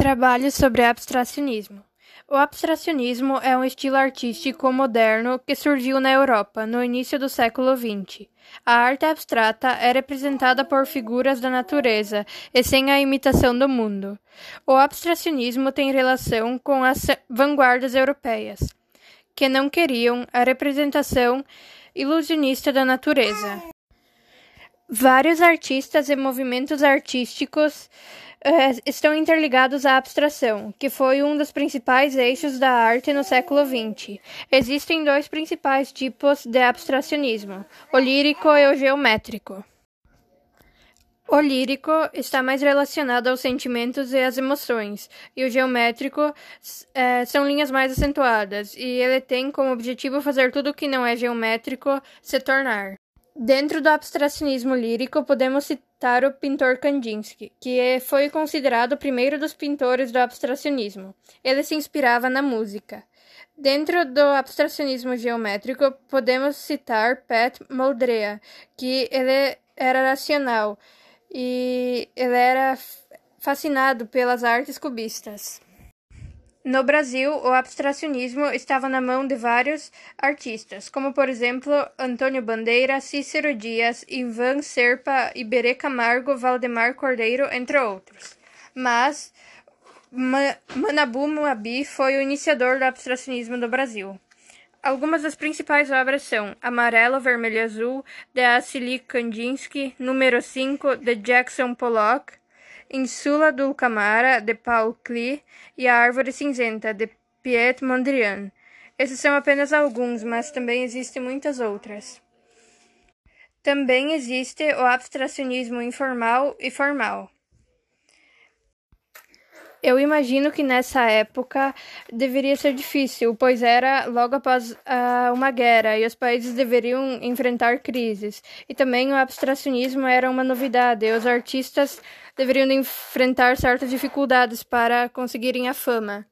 Trabalho sobre abstracionismo. O abstracionismo é um estilo artístico moderno que surgiu na Europa no início do século XX. A arte abstrata é representada por figuras da natureza e sem a imitação do mundo. O abstracionismo tem relação com as vanguardas europeias, que não queriam a representação ilusionista da natureza. Vários artistas e movimentos artísticos estão interligados à abstração, que foi um dos principais eixos da arte no século XX. Existem dois principais tipos de abstracionismo: o lírico e o geométrico. O lírico está mais relacionado aos sentimentos e às emoções, e o geométrico é, são linhas mais acentuadas, e ele tem como objetivo fazer tudo o que não é geométrico se tornar. Dentro do abstracionismo lírico, podemos citar o pintor Kandinsky, que é, foi considerado o primeiro dos pintores do abstracionismo. Ele se inspirava na música. Dentro do abstracionismo geométrico, podemos citar Pat Moldrea, que ele era racional e ele era fascinado pelas artes cubistas. No Brasil, o abstracionismo estava na mão de vários artistas, como por exemplo Antônio Bandeira, Cícero Dias, Ivan Serpa, Iberê Camargo, Valdemar Cordeiro, entre outros. Mas Ma Manabu Muabi foi o iniciador do abstracionismo do Brasil. Algumas das principais obras são Amarelo, Vermelho e Azul, de Assili Kandinsky, Número 5, de Jackson Pollock, Insula dulcamara, de Paul Klee, e A Árvore Cinzenta, de Piet Mondrian. Esses são apenas alguns, mas também existem muitas outras. Também existe o abstracionismo informal e formal. Eu imagino que nessa época deveria ser difícil, pois era logo após uh, uma guerra e os países deveriam enfrentar crises. E também o abstracionismo era uma novidade, e os artistas deveriam enfrentar certas dificuldades para conseguirem a fama.